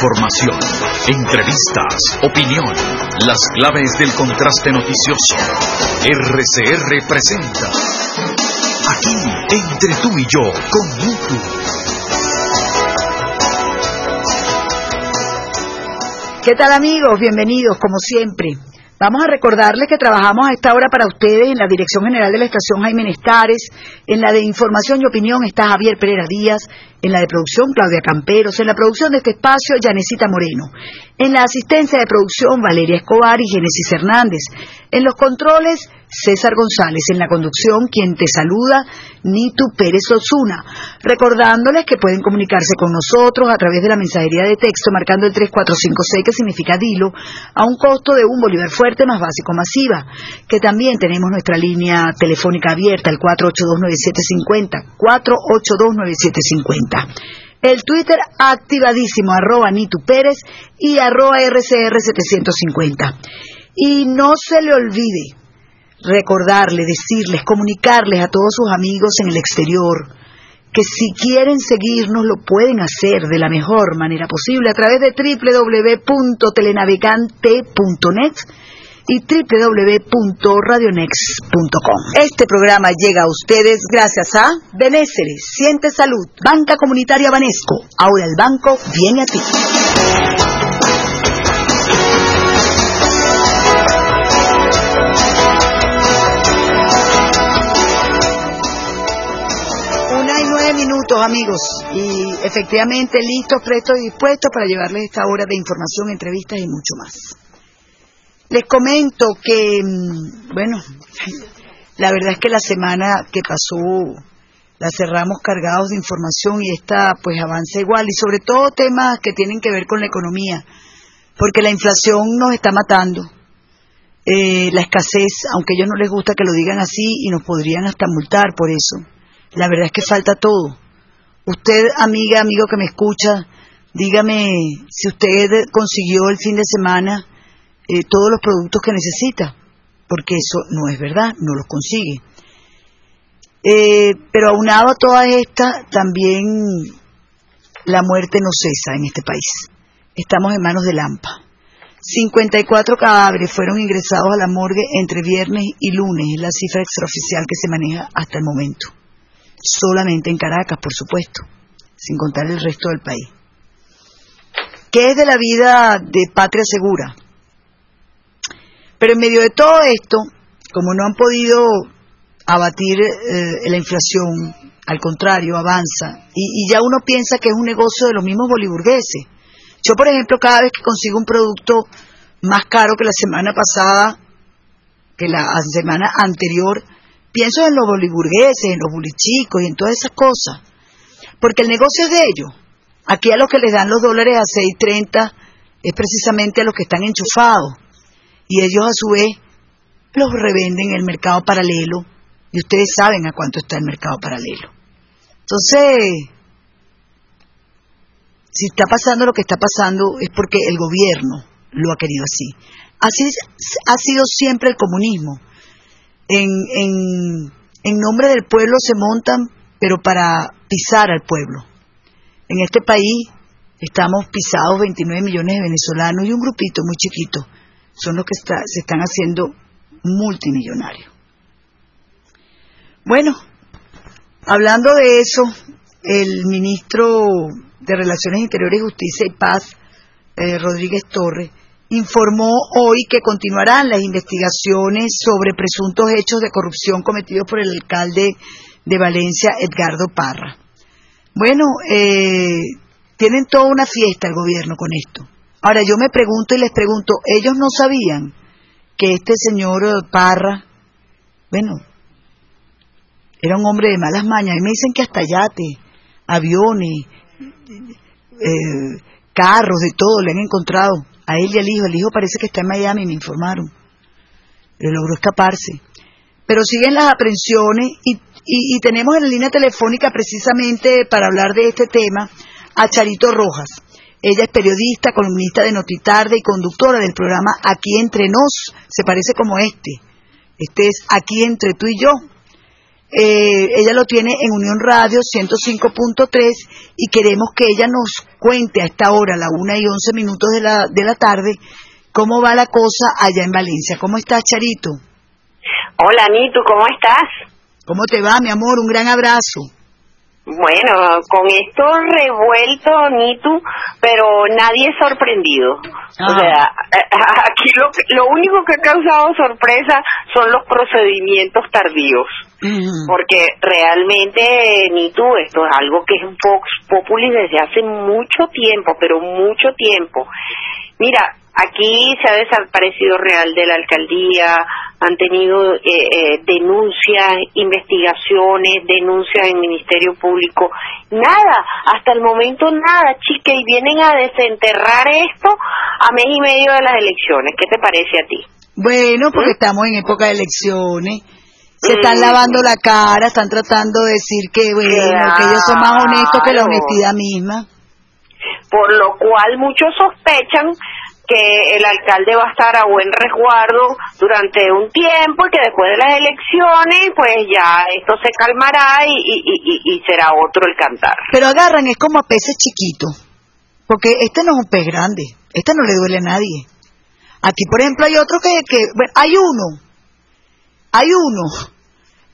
Información, entrevistas, opinión, las claves del contraste noticioso. RCR presenta. Aquí, entre tú y yo, con Nitu. ¿Qué tal amigos? Bienvenidos, como siempre. Vamos a recordarles que trabajamos a esta hora para ustedes en la Dirección General de la Estación Jaime Nestares, en la de Información y Opinión está Javier Pereira Díaz, en la de producción Claudia Camperos, en la producción de este espacio Yanecita Moreno, en la asistencia de producción Valeria Escobar y Genesis Hernández, en los controles César González, en la conducción quien te saluda Nitu Pérez Osuna, recordándoles que pueden comunicarse con nosotros a través de la mensajería de texto marcando el 3456 que significa Dilo a un costo de un bolívar fuerte más básico masiva, que también tenemos nuestra línea telefónica abierta el 4829750, 4829750 el Twitter activadísimo, arroba Nitu Pérez y arroba RCR750. Y no se le olvide recordarle, decirles, comunicarles a todos sus amigos en el exterior que si quieren seguirnos lo pueden hacer de la mejor manera posible a través de www.telenavegante.net y www.radionex.com. Este programa llega a ustedes gracias a Benésere, Siente Salud, Banca Comunitaria Banesco. Ahora el banco viene a ti. Minutos, amigos, y efectivamente listos, prestos y dispuestos para llevarles esta hora de información, entrevistas y mucho más. Les comento que, mm, bueno, la verdad es que la semana que pasó la cerramos cargados de información y esta pues avanza igual y sobre todo temas que tienen que ver con la economía, porque la inflación nos está matando. Eh, la escasez, aunque a ellos no les gusta que lo digan así y nos podrían hasta multar por eso. La verdad es que falta todo. Usted, amiga, amigo que me escucha, dígame si usted consiguió el fin de semana eh, todos los productos que necesita, porque eso no es verdad, no los consigue. Eh, pero aunado a toda esta, también la muerte no cesa en este país. Estamos en manos de Lampa. 54 cadáveres fueron ingresados a la morgue entre viernes y lunes, es la cifra extraoficial que se maneja hasta el momento. Solamente en Caracas, por supuesto, sin contar el resto del país. ¿Qué es de la vida de Patria Segura? Pero en medio de todo esto, como no han podido abatir eh, la inflación, al contrario, avanza, y, y, ya uno piensa que es un negocio de los mismos boliburgueses. Yo, por ejemplo, cada vez que consigo un producto más caro que la semana pasada, que la semana anterior, pienso en los boliburgueses, en los bulichicos y en todas esas cosas. Porque el negocio es de ellos. Aquí a los que les dan los dólares a 6.30 es precisamente a los que están enchufados y ellos a su vez los revenden en el mercado paralelo y ustedes saben a cuánto está el mercado paralelo. Entonces, si está pasando lo que está pasando es porque el gobierno lo ha querido así. Así ha sido siempre el comunismo. En, en, nombre del pueblo se montan, pero para pisar al pueblo. En este país estamos pisados 29 millones de venezolanos y un grupito muy chiquito son los que se están haciendo multimillonarios. Bueno, hablando de eso, el ministro de Relaciones Interiores, Justicia y Paz, eh, Rodríguez Torres, informó hoy que continuarán las investigaciones sobre presuntos hechos de corrupción cometidos por el alcalde de Valencia, Edgardo Parra. Bueno, eh, tienen toda una fiesta el gobierno con esto. Ahora yo me pregunto y les pregunto, ellos no sabían que este señor Parra, bueno, era un hombre de malas mañas, y me dicen que hasta yate, aviones, eh, carros, de todo, le han encontrado a él y al hijo. El hijo parece que está en Miami, me informaron. Pero logró escaparse. Pero siguen las aprehensiones y, y, y tenemos en la línea telefónica precisamente para hablar de este tema a Charito Rojas. Ella es periodista, columnista de Notitarde y conductora del programa Aquí entre nos, se parece como este. Este es Aquí entre tú y yo. Eh, ella lo tiene en Unión Radio 105.3 y queremos que ella nos cuente a esta hora, a la una y once minutos de la, de la tarde, cómo va la cosa allá en Valencia. ¿Cómo estás, Charito? Hola, Nitu, ¿cómo estás? ¿Cómo te va, mi amor? Un gran abrazo. Bueno, con esto revuelto, Nitu, pero nadie es sorprendido. O Ah. sea, aquí lo, lo único que ha causado sorpresa son los procedimientos tardíos. Mm. Porque realmente, Nitu, esto es algo que es un Vox Populi desde hace mucho tiempo, pero mucho tiempo. Mira, aquí se ha desaparecido Real de la alcaldía, han tenido eh, eh, denuncias, investigaciones, denuncias en Ministerio Público. Nada, hasta el momento nada, chica, y vienen a desenterrar esto a mes y medio de las elecciones. ¿Qué te parece a ti? Bueno, porque estamos en época de elecciones. Se están Mm. lavando la cara, están tratando de decir que, bueno, que ellos son más honestos que la honestidad misma. por lo cual muchos sospechan que el alcalde va a estar a buen resguardo durante un tiempo y que después de las elecciones pues ya esto se calmará y, y, y, y será otro el cantar. Pero agarran, es como a peces chiquitos. Porque este no es un pez grande. Este no le duele a nadie. Aquí, por ejemplo, hay otro que, que bueno, hay uno. Hay uno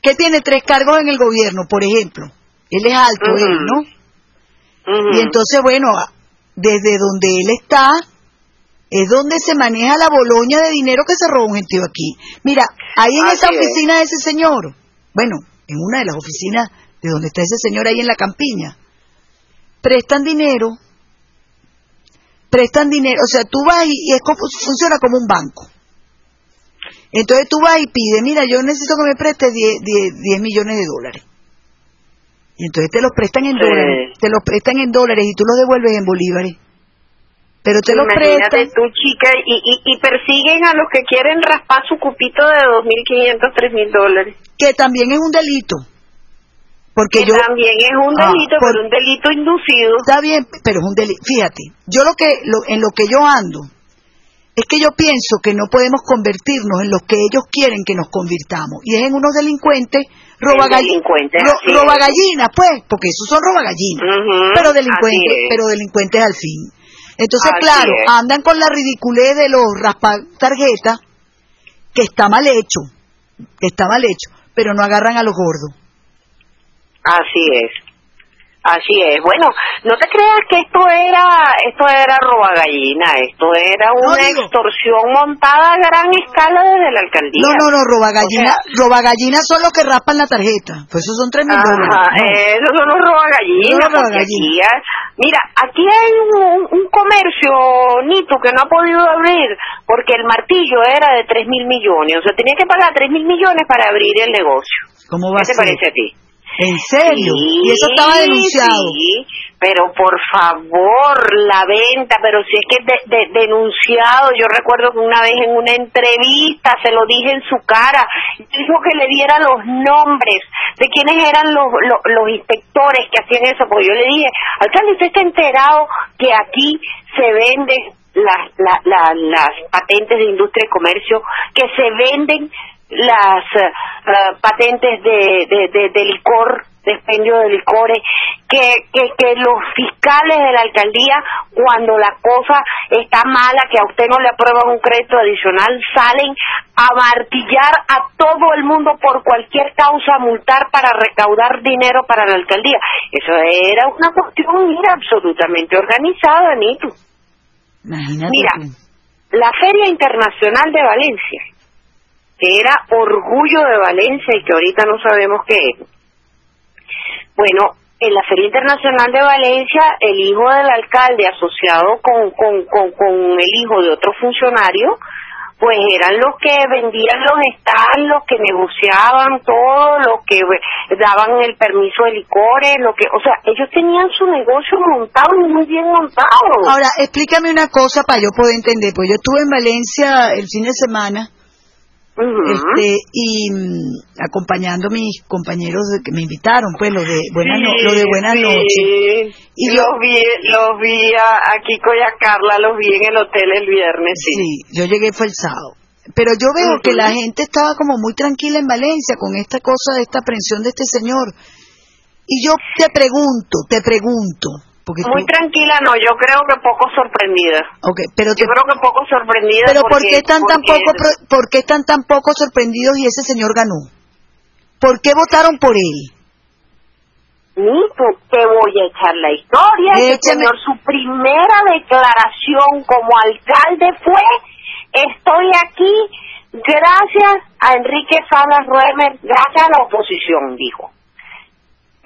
que tiene tres cargos en el gobierno, por ejemplo. Él es alto, él, ¿no? Y entonces, bueno, desde donde él está, es donde se maneja la boloña de dinero que se roba un gentío aquí. Mira, ahí en Así esa es. oficina de ese señor, bueno, en una de las oficinas de donde está ese señor ahí en la campiña, prestan dinero, prestan dinero, o sea, tú vas y, y es como, funciona como un banco. Entonces tú vas y pides, mira, yo necesito que me prestes 10, 10 10 millones de dólares. Y entonces te los prestan en Sí. dólares, te los prestan en dólares y tú los devuelves en bolívares. Pero te los Imagínate prestan. tú, chica, y, y, y persiguen a los que quieren raspar su cupito de 2.500, 3.000 dólares. que también es un delito. Porque Que yo también es un Ah, delito, por- pero un delito inducido. está bien, pero es un delito. Fíjate, yo lo que lo- en lo que yo ando es que yo pienso que no podemos convertirnos en lo que ellos quieren que nos convirtamos y es en unos delincuentes así es. robagallinas, pues, porque esos son robagallinas, pero delincuentes, es. pero delincuentes al fin. Entonces, Así claro, es. andan con la ridiculez de los raspa tarjetas que está mal hecho, que está mal hecho, pero no agarran a los gordos. Así es. Así es. Bueno, no te creas que esto era esto era robagallina, esto era No, una extorsión montada a gran escala desde la alcaldía. No, no, no, robagallinas, O sea- robagallinas son los que raspan la tarjeta. Pues esos son tres mil dólares. No. esos son los porque robagallinas. aquí hay- mira, aquí hay un, un comercio, Nito, que no ha podido abrir porque el martillo era de tres mil millones. O sea, tenía que pagar tres mil millones para abrir el negocio. ¿Cómo va ¿Qué te a ser? parece a ti? ¿En serio? Sí, y eso estaba denunciado. Sí, pero por favor, la venta, pero si es que de, de- denunciado, yo recuerdo que una vez en una entrevista se lo dije en su cara, dijo que le diera los nombres de quiénes eran los, los, los inspectores que hacían eso, porque yo le dije, alcalde, usted está enterado que aquí se venden las, la- la- las patentes de industria y comercio, que se venden las eh, patentes de, de, de licor, de expendio de licores, que, que, que los fiscales de la alcaldía, cuando la cosa está mala, que a usted no le aprueban un crédito adicional, salen a martillar a todo el mundo por cualquier causa, a multar para recaudar dinero para la alcaldía. Eso era una cuestión, mira, absolutamente organizada. Imagínate Mira, la Feria Internacional de Valencia, que era orgullo de Valencia y que ahorita no sabemos qué es. Bueno, en la Feria Internacional de Valencia, el hijo del alcalde asociado con, con, con, con el hijo de otro funcionario, pues eran los que vendían los stands, los que negociaban todo, los que daban el permiso de licores, lo que, o sea, ellos tenían su negocio montado y muy bien montado. Ahora, explícame una cosa para yo poder entender, pues yo estuve en Valencia el fin de semana Este y mm, acompañando mis compañeros que me invitaron, pues los de buenas no- de buenas sí. noches. Y yo- los vi, los vi a, a Kiko y a Carla, los vi en el hotel el viernes, sí. Sí, yo llegué fue el sábado. pero yo veo que la gente estaba como muy tranquila en Valencia con esta cosa de esta aprehensión de este señor. Y yo te pregunto, te pregunto, porque muy tranquila no, yo creo que poco sorprendida. Okay, pero yo creo que poco sorprendida. Pero ¿por qué están tan poco, por qué están tan poco sorprendidos y ese señor ganó? ¿Por qué votaron por él? Ni te voy a echar la historia. El señor, su primera declaración como alcalde fue: Estoy aquí gracias a Enrique Salas Ruemer, gracias a la oposición, dijo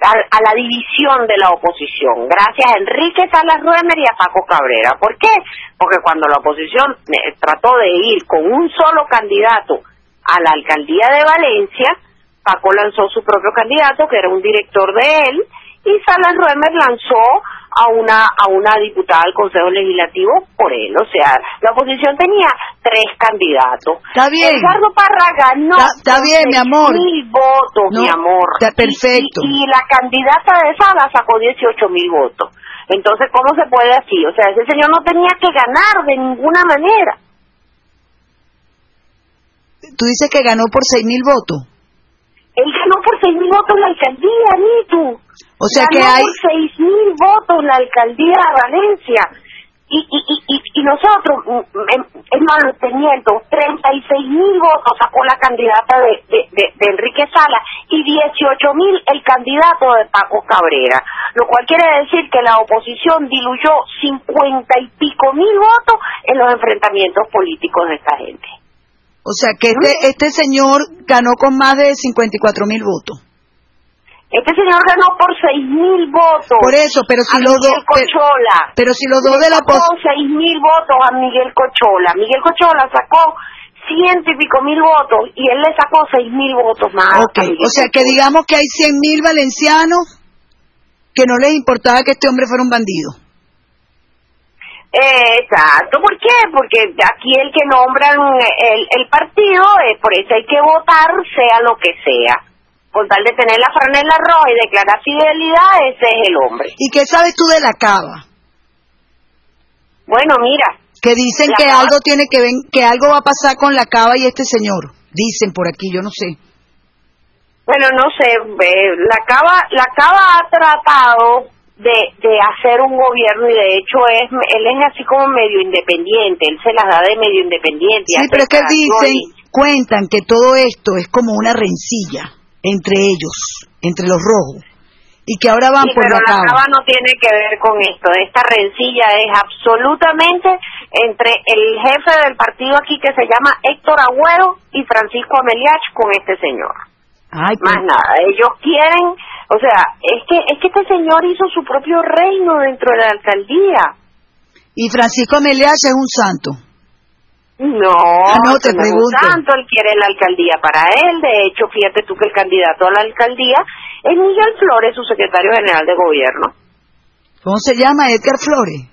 a, la división de la oposición, gracias a Enrique Salas Ruemer y a Paco Cabrera. ¿Por qué? Porque cuando la oposición eh, trató de ir con un solo candidato a la alcaldía de Valencia, Paco lanzó su propio candidato, que era un director de él, y Salas Ruemer lanzó a una a una diputada del Consejo Legislativo por él. O sea, la oposición tenía tres candidatos. Está bien. Eduardo Parra ganó está, bien, mi amor. mil votos, mi amor. Está perfecto. Y, la candidata de Sala sacó 18 mil votos. Entonces, ¿cómo se puede así? O sea, ese señor no tenía que ganar de ninguna manera. Tú dices que ganó por seis mil votos. Él ganó por seis mil votos la alcaldía, ni tú. O sea que hay... por seis mil votos la alcaldía de Valencia. Y, y, y, y nosotros, mm, mm, en mantenimiento, 36 mil votos sacó la candidata de, de, de, Enrique Sala y 18 mil el candidato de Paco Cabrera, lo cual quiere decir que la oposición diluyó 50 y pico mil votos en los enfrentamientos políticos de esta gente. O sea que este, este señor ganó con más de 54 mil votos. Este señor ganó por seis mil votos. Por eso, pero si los dos. Cochola. Pero, si los dos de la sacó seis mil votos a Miguel Cochola. Miguel Cochola sacó ciento y pico mil votos y él le sacó seis mil votos más. Ok, o sea que digamos que hay cien mil valencianos que no les importaba que este hombre fuera un bandido. exacto, ¿por qué? Porque aquí el que nombran el, el partido, eh, por eso hay que votar sea lo que sea con tal de tener la franela roja y declarar fidelidad, ese es el hombre. ¿Y qué sabes tú de la cava? Bueno, mira. Que dicen que algo tiene que ver, que algo va a pasar con la cava y este señor. Dicen por aquí, yo no sé. Bueno, no sé, la cava, la cava ha tratado de, de hacer un gobierno y de hecho es él es así como medio independiente, él se las da de medio independiente. Sí, pero es que dicen, cuentan que todo esto es como una rencilla entre ellos, entre los rojos, y que ahora van por pero la cava. no tiene que ver con esto. Esta rencilla es absolutamente entre el jefe del partido aquí que se llama Héctor Agüero y Francisco Ameliach con este señor. Ay, Más nada, ellos quieren, o sea, es que es que este señor hizo su propio reino dentro de la alcaldía. Y Francisco Ameliach es un santo. No, ah, no te pregunto. tanto, él quiere la alcaldía para él. De hecho, fíjate tú que el candidato a la alcaldía es Miguel Flores, su secretario general de gobierno. ¿Cómo se llama Edgar Flores?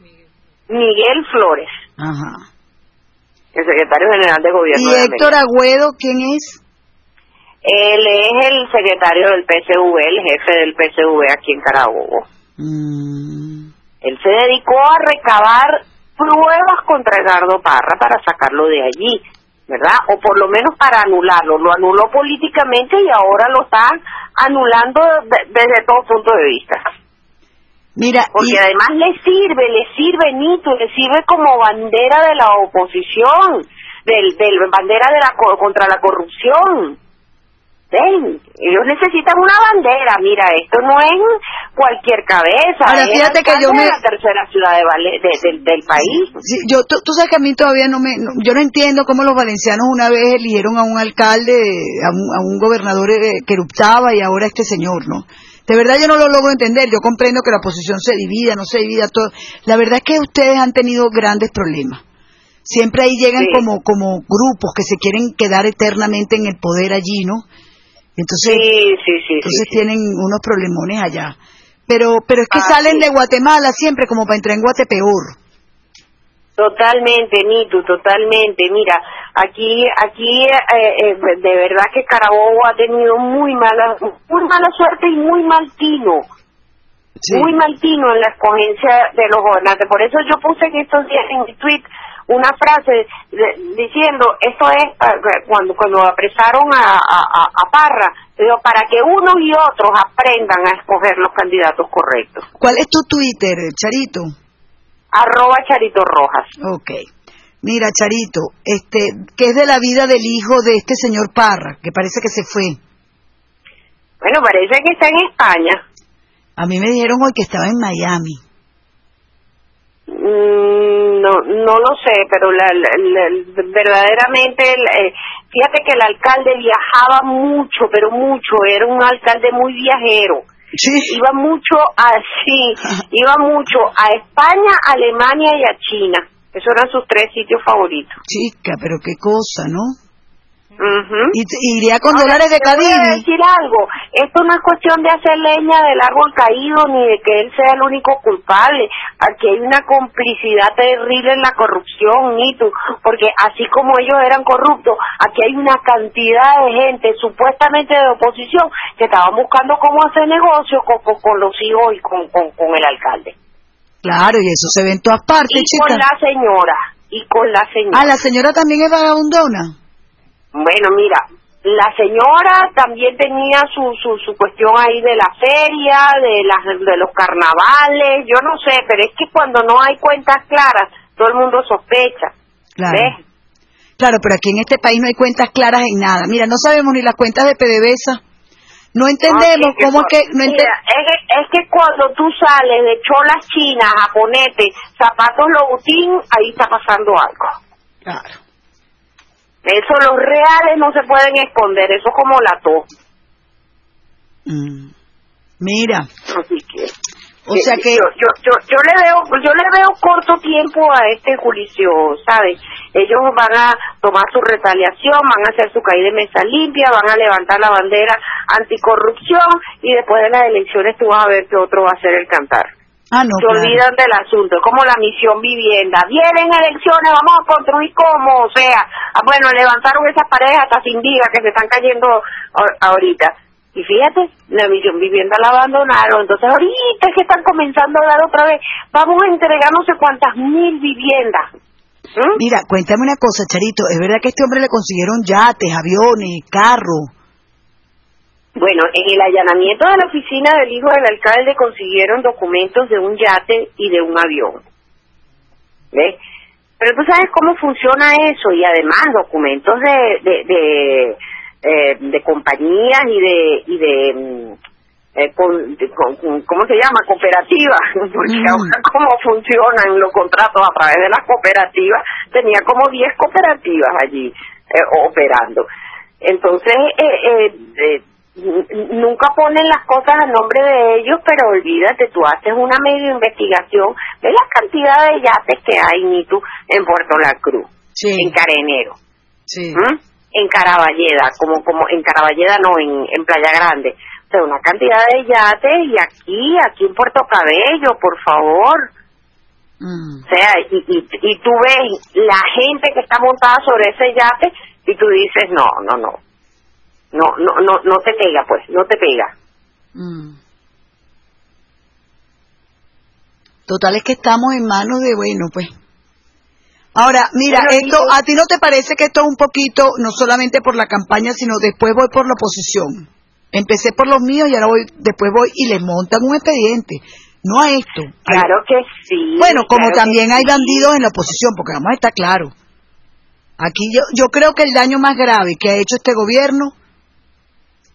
Miguel Flores. Ajá. El secretario general de gobierno. ¿Y Héctor Agüedo quién es? Él es el secretario del PSV, el jefe del PSV aquí en Carabobo. Mm. Él se dedicó a recabar pruebas contra Edgardo Parra para sacarlo de allí, ¿verdad? O por lo menos para anularlo. Lo anuló políticamente y ahora lo están anulando desde todo punto de vista. Mira, porque además le sirve, le sirve Nito, le sirve como bandera de la oposición, del, del bandera de la contra la corrupción. Ven, ellos necesitan una bandera. Mira, esto no es cualquier cabeza. Ahora, fíjate que yo me... la tercera ciudad de del país. Sí, yo, tú, sabes que a mí todavía no me... yo no entiendo cómo los valencianos una vez eligieron a un alcalde, a un, a un gobernador eh, que eruptaba y ahora este señor, ¿no? De verdad yo no lo logro entender. Yo comprendo que la oposición se divida, no se divida todo. La verdad es que ustedes han tenido grandes problemas. Siempre ahí llegan como, como grupos que se quieren quedar eternamente en el poder allí, ¿no? Entonces, entonces tienen unos problemones allá. Pero, pero es que salen de Guatemala siempre como para entrar en Guatepeor. Totalmente, Nitu, totalmente. Mira, aquí, aquí, eh, eh, de verdad que Carabobo ha tenido muy mala, muy mala suerte y muy mal tino. Muy mal tino en la escogencia de los gobernantes. Por eso yo puse en estos días en mi tweet una frase diciendo, esto es eh, cuando cuando apresaron a, a, Parra, digo, para que unos y otros aprendan a escoger los candidatos correctos. ¿Cuál es tu Twitter, Charito? Arroba Charito Rojas. Ok. Mira, Charito, este, ¿qué es de la vida del hijo de este señor Parra, que parece que se fue? Bueno, parece que está en España. A mí me dijeron hoy que estaba en Miami. Mm, no, no lo sé, pero la, verdaderamente, eh, fíjate que el alcalde viajaba mucho, pero mucho, era un alcalde muy viajero. Sí. Iba mucho así, iba mucho a España, Alemania y a China. Esos eran sus tres sitios favoritos. Chica, pero qué cosa, ¿no? Y, iría con dólares de Cadiz. Voy decir algo. Esto no es cuestión de hacer leña del árbol caído ni de que él sea el único culpable. Aquí hay una complicidad terrible en la corrupción, Nito, porque así como ellos eran corruptos, aquí hay una cantidad de gente supuestamente de oposición que estaban buscando cómo hacer negocio con, con, los hijos y con, con, el alcalde. Claro, y eso se ve en todas partes, y con la señora, y con la señora. Ah, la señora también es vagabundona. Bueno, mira, la señora también tenía su, su, su cuestión ahí de la feria, de, las, de los carnavales, yo no sé, pero es que cuando no hay cuentas claras, todo el mundo sospecha. Claro. Claro, pero aquí en este país no hay cuentas claras en nada. Mira, no sabemos ni las cuentas de PDVSA. No entendemos cómo es que... No es, que, es que cuando tú sales de cholas chinas a ponerte zapatos lobutín, ahí está pasando algo. Claro. Eso los reales no se pueden esconder, eso es como la tos. Mm. Mira. Así que o sea que yo, yo, yo, yo, le veo yo le veo corto tiempo a este juicio, ¿sabes? Ellos van a tomar su retaliación, van a hacer su caída de mesa limpia, van a levantar la bandera anticorrupción y después de las elecciones tú vas a ver que otro va a ser el cantar. Ah, no, se olvidan del asunto, es como la misión vivienda. Vienen elecciones, vamos a construir como, o sea, ah, bueno, levantaron esas paredes hasta sin vida que se están cayendo ahorita. Y fíjate, la misión vivienda la abandonaron, entonces ahorita es que están comenzando a dar otra vez, vamos a entregar no sé cuántas mil viviendas. ¿Mm? Mira, cuéntame una cosa, Charito, ¿es verdad que a este hombre le consiguieron yates, aviones, carros? Bueno, en el allanamiento de la oficina del hijo del alcalde consiguieron documentos de un yate y de un avión. ¿Ves? Pero tú sabes cómo funciona eso y además documentos de de, de, eh, compañías y de y de, mm, eh, ¿cómo se llama? Cooperativas, porque mm. ahora cómo funcionan los contratos a través de las cooperativas, tenía como 10 cooperativas allí eh, operando. Entonces, eh, eh, nunca ponen las cosas a nombre de ellos, pero olvídate, tú haces una medio investigación de la cantidad de yates que hay, ni tú, en Puerto La Cruz, en Carenero, ¿Mm? en Caraballeda, como, como en Caraballeda no, en, en Playa Grande. O sea, una cantidad de yates y aquí, aquí en Puerto Cabello, por favor. Mm. O sea, y, y, y tú ves la gente que está montada sobre ese yate y tú dices, no, no, no, no, no, no, no te pega, pues, no te pega. Mm. Total es que estamos en manos de, bueno, pues. Ahora, mira, esto, ¿a ti no te parece que esto es un poquito, no solamente por la campaña, sino después voy por la oposición? Empecé por los míos y ahora voy, después voy y les montan un expediente. No a esto. Claro que sí. Bueno, como también hay bandidos en la oposición, porque vamos a estar claros. Aquí yo, yo creo que el daño más grave que ha hecho este gobierno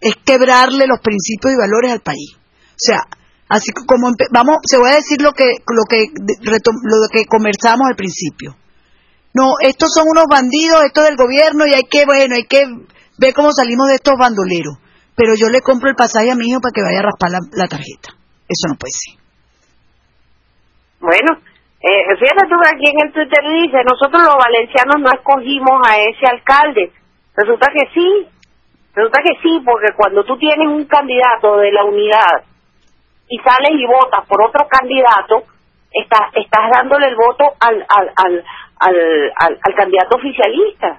es quebrarle los principios y valores al país. O sea, así como vamos, se voy a decir lo que lo que lo que conversamos al principio. No, estos son unos bandidos, esto del gobierno y hay que bueno, hay que ver cómo salimos de estos bandoleros. Pero yo le compro el pasaje a mi hijo para que vaya a raspar la, tarjeta. Eso no puede ser. Bueno, eh, fíjate tú aquí en el Twitter dice, nosotros los valencianos no escogimos a ese alcalde. Resulta que sí, Resulta que sí, porque cuando tú tienes un candidato de la unidad y sales y votas por otro candidato, estás, estás dándole el voto al, al, al, al, al, candidato oficialista.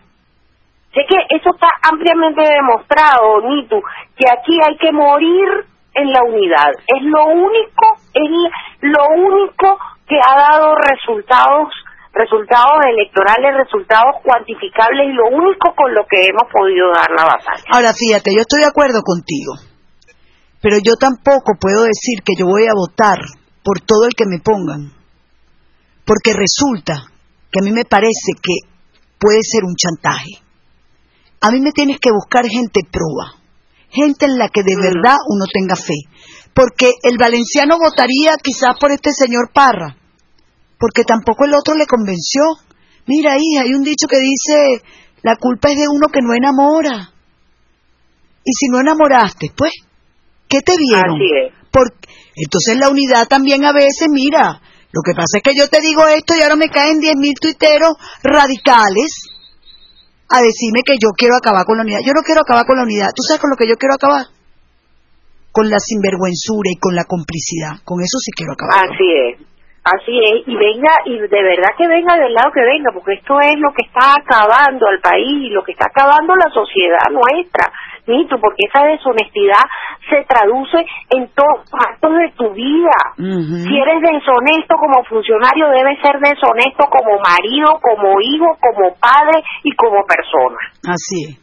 Sé que eso está ampliamente demostrado, Nitu, que aquí hay que morir en la unidad. Es lo único, es lo único que ha dado resultados resultados electorales, resultados cuantificables y lo único con lo que hemos podido dar la batalla. Ahora, fíjate, yo estoy de acuerdo contigo, pero yo tampoco puedo decir que yo voy a votar por todo el que me pongan, porque resulta que a mí me parece que puede ser un chantaje. A mí me tienes que buscar gente proba, gente en la que de verdad uno tenga fe, porque el valenciano votaría quizás por este señor Parra, porque tampoco el otro le convenció. Mira, hija, hay un dicho que dice, la culpa es de uno que no enamora. Y si no enamoraste, pues, ¿qué te vieron? Porque, entonces la unidad también a veces, mira, lo que pasa es que yo te digo esto y ahora me caen diez mil tuiteros radicales a decirme que yo quiero acabar con la unidad. Yo no quiero acabar con la unidad. ¿Tú sabes con lo que yo quiero acabar? Con la sinvergüenzura y con la complicidad. Con eso sí quiero acabar. Así es. Así es, y venga, y de verdad que venga del lado que venga, porque esto es lo que está acabando al país, lo que está acabando la sociedad nuestra, Nito, porque esa deshonestidad se traduce en todos los actos de tu vida. Si eres deshonesto como funcionario, debes ser deshonesto como marido, como hijo, como padre y como persona. Así es,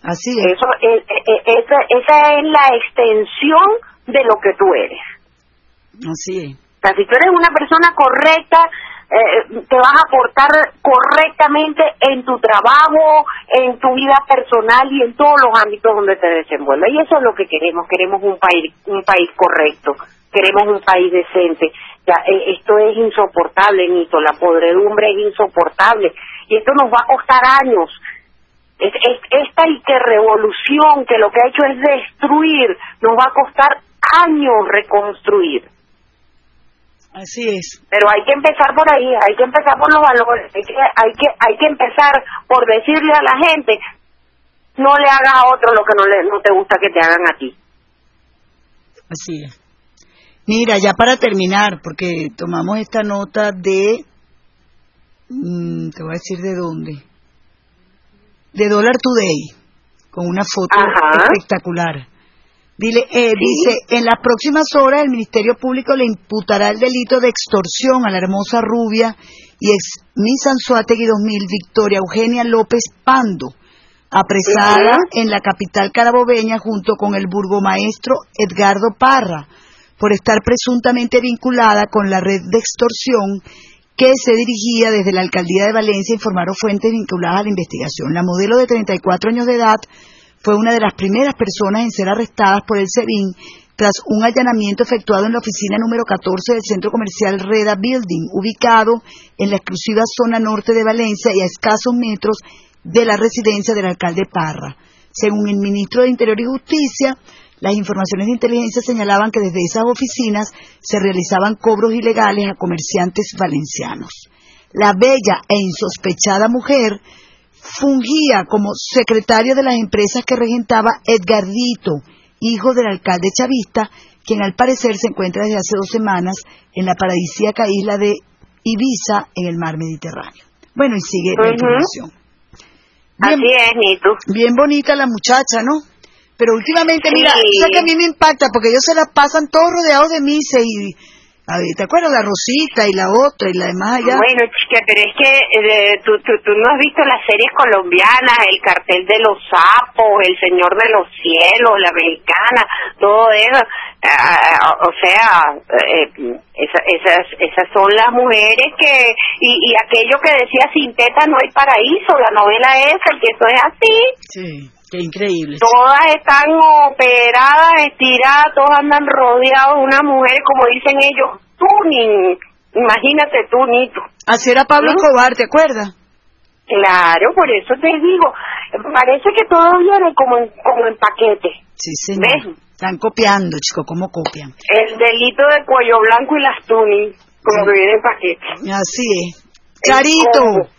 así es. Eso, e, e, e, esa, esa es la extensión de lo que tú eres. Así es si tú eres una persona correcta, eh, te vas a portar correctamente en tu trabajo, en tu vida personal y en todos los ámbitos donde te desenvuelves. Y eso es lo que queremos. Queremos un país, un país correcto. Queremos un país decente. Eh, esto es insoportable, Nito. La podredumbre es insoportable. Y esto nos va a costar años. Es, es, esta revolución que lo que ha hecho es destruir, nos va a costar años reconstruir. Así es. Pero hay que empezar por ahí, hay que empezar por los valores, hay que, hay que, hay que empezar por decirle a la gente, no le hagas a otro lo que no, le, no te gusta que te hagan a ti. Así es. Mira, ya para terminar, porque tomamos esta nota de, mm, te voy a decir de dónde, de Dollar Today, con una foto espectacular. Dile, eh, Dice, en las próximas horas el Ministerio Público le imputará el delito de extorsión a la hermosa rubia y ex Miss Anzuategui 2000, Victoria Eugenia López Pando, apresada en la capital carabobeña junto con el burgomaestro Edgardo Parra, por estar presuntamente vinculada con la red de extorsión que se dirigía desde la alcaldía de Valencia, informaron fuentes vinculadas a la investigación. La modelo de 34 años de edad fue una de las primeras personas en ser arrestadas por el SEBIN tras un allanamiento efectuado en la oficina número 14 del centro comercial Reda Building, ubicado en la exclusiva zona norte de Valencia y a escasos metros de la residencia del alcalde Parra. Según el ministro de Interior y Justicia, las informaciones de inteligencia señalaban que desde esas oficinas se realizaban cobros ilegales a comerciantes valencianos. La bella e insospechada mujer fungía como secretario de las empresas que regentaba Edgardito, hijo del alcalde chavista, quien al parecer se encuentra desde hace dos semanas en la paradisíaca isla de Ibiza, en el mar Mediterráneo. Bueno, y sigue la información. Bien, Así es, Nito. Bien bonita la muchacha, ¿no? Pero últimamente, mira, eso que a mí me impacta, porque ellos se la pasan todos rodeados de misa y ¿Te acuerdas la Rosita y la otra y la demás allá? Bueno, chica, pero es que eh, tú, tú, tú, no has visto las series colombianas, el cartel de los sapos, el señor de los cielos, la americana, todo eso. Ah, o sea, eh, esas, esas son las mujeres que, y, y aquello que decía sin teta no hay paraíso, la novela esa, que eso es así. Sí. Qué increíble. Todas están operadas, estiradas, todas andan rodeadas de una mujer, como dicen ellos, tuning. Imagínate tú, Nito. Así era Pablo ¿Mm? Escobar, ¿te acuerdas? Claro, por eso te digo, parece que todo viene como en, como en paquete. Sí, señor. Están copiando, chico, ¿cómo copian? El delito de cuello blanco y las tuning, como que viene en paquete. Así es. Charito,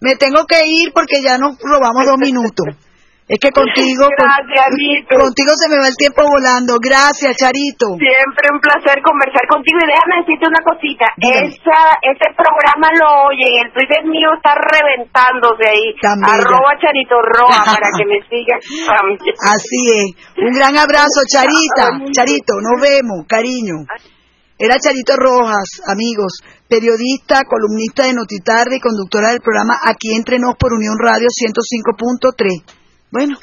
me tengo que ir porque ya nos robamos dos minutos. Es que contigo, contigo se me va el tiempo volando. Gracias, Charito. Siempre un placer conversar contigo. Y déjame decirte una cosita. Esa, ese programa lo oye, el Twitter mío está reventándose ahí. Arroba Charito Roa para que me sigan. Así es. Un gran abrazo, Charita. Charito, nos vemos, cariño. Era Charito Rojas, amigos, periodista, columnista de Notitarde y conductora del programa Aquí Entre Nos por Unión Radio 105.3. Bueno,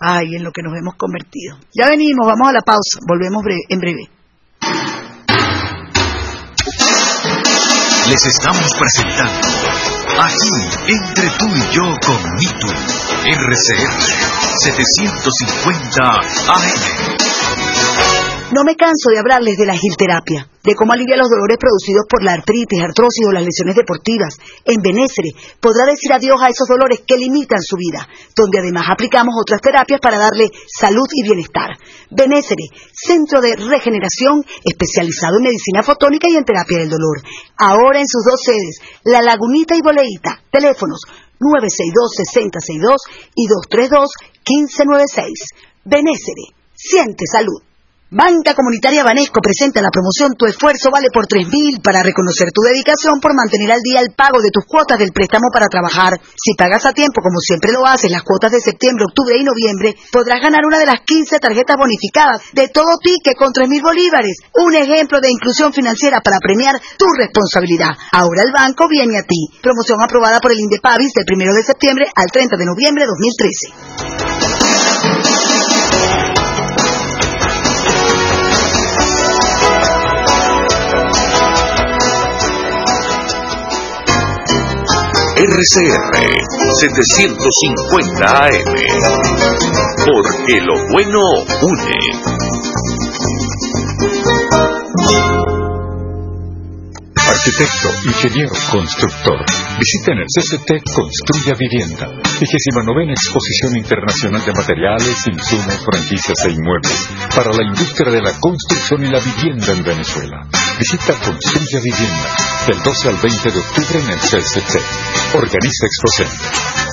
ay, en lo que nos hemos convertido. Ya venimos, vamos a la pausa, volvemos en breve. Les estamos presentando aquí, entre tú y yo con Mitu, RCR 750 AM. No me canso de hablarles de la agilterapia, de cómo alivia los dolores producidos por la artritis, artrosis o las lesiones deportivas. En Benécere podrá decir adiós a esos dolores que limitan su vida, donde además aplicamos otras terapias para darle salud y bienestar. Benécere, centro de regeneración especializado en medicina fotónica y en terapia del dolor. Ahora en sus dos sedes, La Lagunita y Boleíta. Teléfonos 962-6062 y 232-1596. Benécere, siente salud. Banca Comunitaria Banesco presenta la promoción Tu esfuerzo vale por 3.000 para reconocer tu dedicación por mantener al día el pago de tus cuotas del préstamo para trabajar. Si pagas a tiempo, como siempre lo haces, las cuotas de septiembre, octubre y noviembre, podrás ganar una de las 15 tarjetas bonificadas de todo pique con 3.000 bolívares. Un ejemplo de inclusión financiera para premiar tu responsabilidad. Ahora el banco viene a ti. Promoción aprobada por el INDEPAVIS del 1 de septiembre al 30 de noviembre de 2013. RCR 750 AM. Porque lo bueno une. Arquitecto, ingeniero, constructor. Visita en el CCT Construya Vivienda. 29 Exposición Internacional de Materiales, Insumos, Franquicias e Inmuebles para la industria de la construcción y la vivienda en Venezuela. Visita Construya Vivienda del 12 al 20 de octubre en el CCT. Organiza Exposente.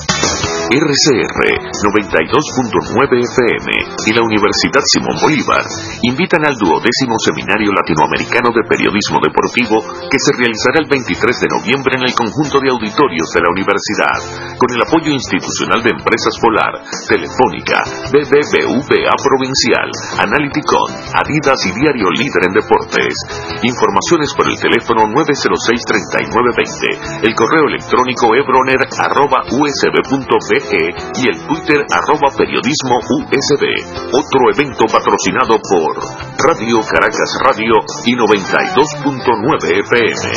RCR 92.9 FM y la Universidad Simón Bolívar invitan al duodécimo Seminario Latinoamericano de Periodismo Deportivo que se realizará el 23 de noviembre en el conjunto de auditorios de la universidad, con el apoyo institucional de Empresas Polar, Telefónica, BBVA Provincial, Analyticon, Adidas y Diario Líder en Deportes. Informaciones por el teléfono 906-3920, el correo electrónico ebroner.usb.b y el Twitter arroba periodismo USB. Otro evento patrocinado por Radio Caracas Radio y 92.9 FM.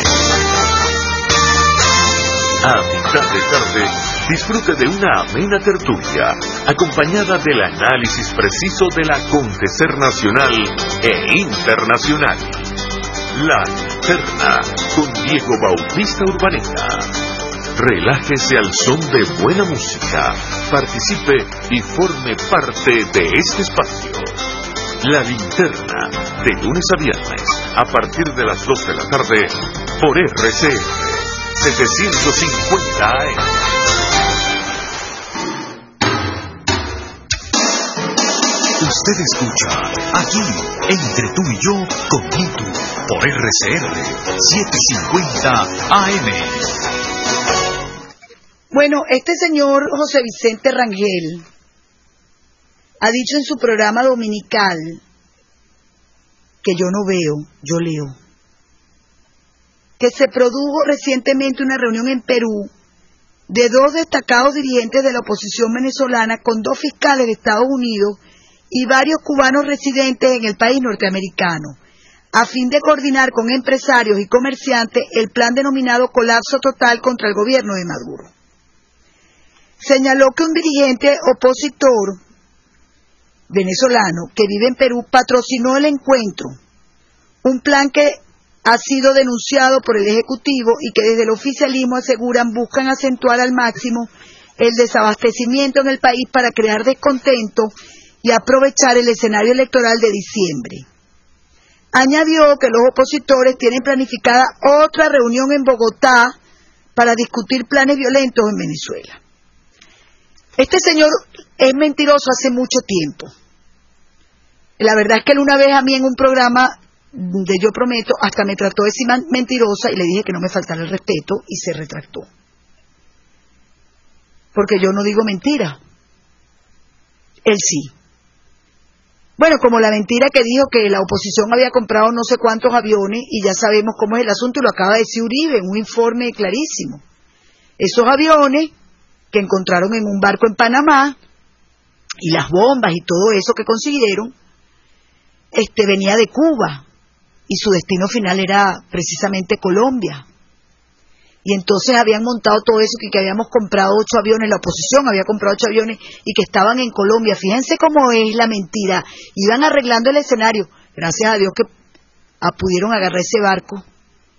A mitad de tarde, disfrute de una amena tertulia, acompañada del análisis preciso del acontecer nacional e internacional. La Interna con Diego Bautista Urbaneta. Relájese al son de buena música, participe y forme parte de este espacio. La linterna, de lunes a viernes, a partir de las 2 de la tarde, por RC 750 AM. Usted escucha aquí, entre tú y yo, con por RCR 750 AM. Bueno, este señor José Vicente Rangel ha dicho en su programa dominical que yo no veo, yo leo, que se produjo recientemente una reunión en Perú de dos destacados dirigentes de la oposición venezolana con dos fiscales de Estados Unidos y varios cubanos residentes en el país norteamericano, a fin de coordinar con empresarios y comerciantes el plan denominado colapso total contra el gobierno de Maduro señaló que un dirigente opositor venezolano que vive en Perú patrocinó el encuentro, un plan que ha sido denunciado por el Ejecutivo y que desde el oficialismo aseguran buscan acentuar al máximo el desabastecimiento en el país para crear descontento y aprovechar el escenario electoral de diciembre. Añadió que los opositores tienen planificada otra reunión en Bogotá para discutir planes violentos en Venezuela. Este señor es mentiroso hace mucho tiempo. La verdad es que él una vez a mí en un programa de Yo Prometo hasta me trató de decir mentirosa y le dije que no me faltara el respeto y se retractó. Porque yo no digo mentira. Él sí. Bueno, como la mentira que dijo que la oposición había comprado no sé cuántos aviones y ya sabemos cómo es el asunto y lo acaba de decir Uribe en un informe clarísimo. Esos aviones que encontraron en un barco en Panamá y las bombas y todo eso que consiguieron, este venía de Cuba y su destino final era precisamente Colombia. Y entonces habían montado todo eso, que, que habíamos comprado ocho aviones, la oposición había comprado ocho aviones y que estaban en Colombia. Fíjense cómo es la mentira. Iban arreglando el escenario. Gracias a Dios que ah, pudieron agarrar ese barco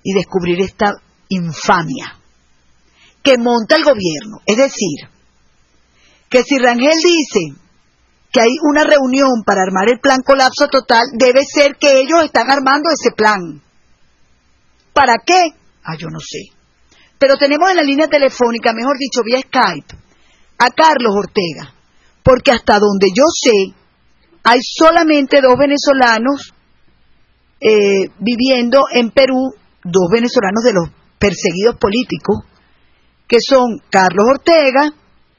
y descubrir esta infamia que monta el gobierno. Es decir, que si Rangel dice que hay una reunión para armar el plan colapso total, debe ser que ellos están armando ese plan. ¿Para qué? Ah, yo no sé. Pero tenemos en la línea telefónica, mejor dicho, vía Skype, a Carlos Ortega, porque hasta donde yo sé, hay solamente dos venezolanos eh, viviendo en Perú, dos venezolanos de los perseguidos políticos, que son Carlos Ortega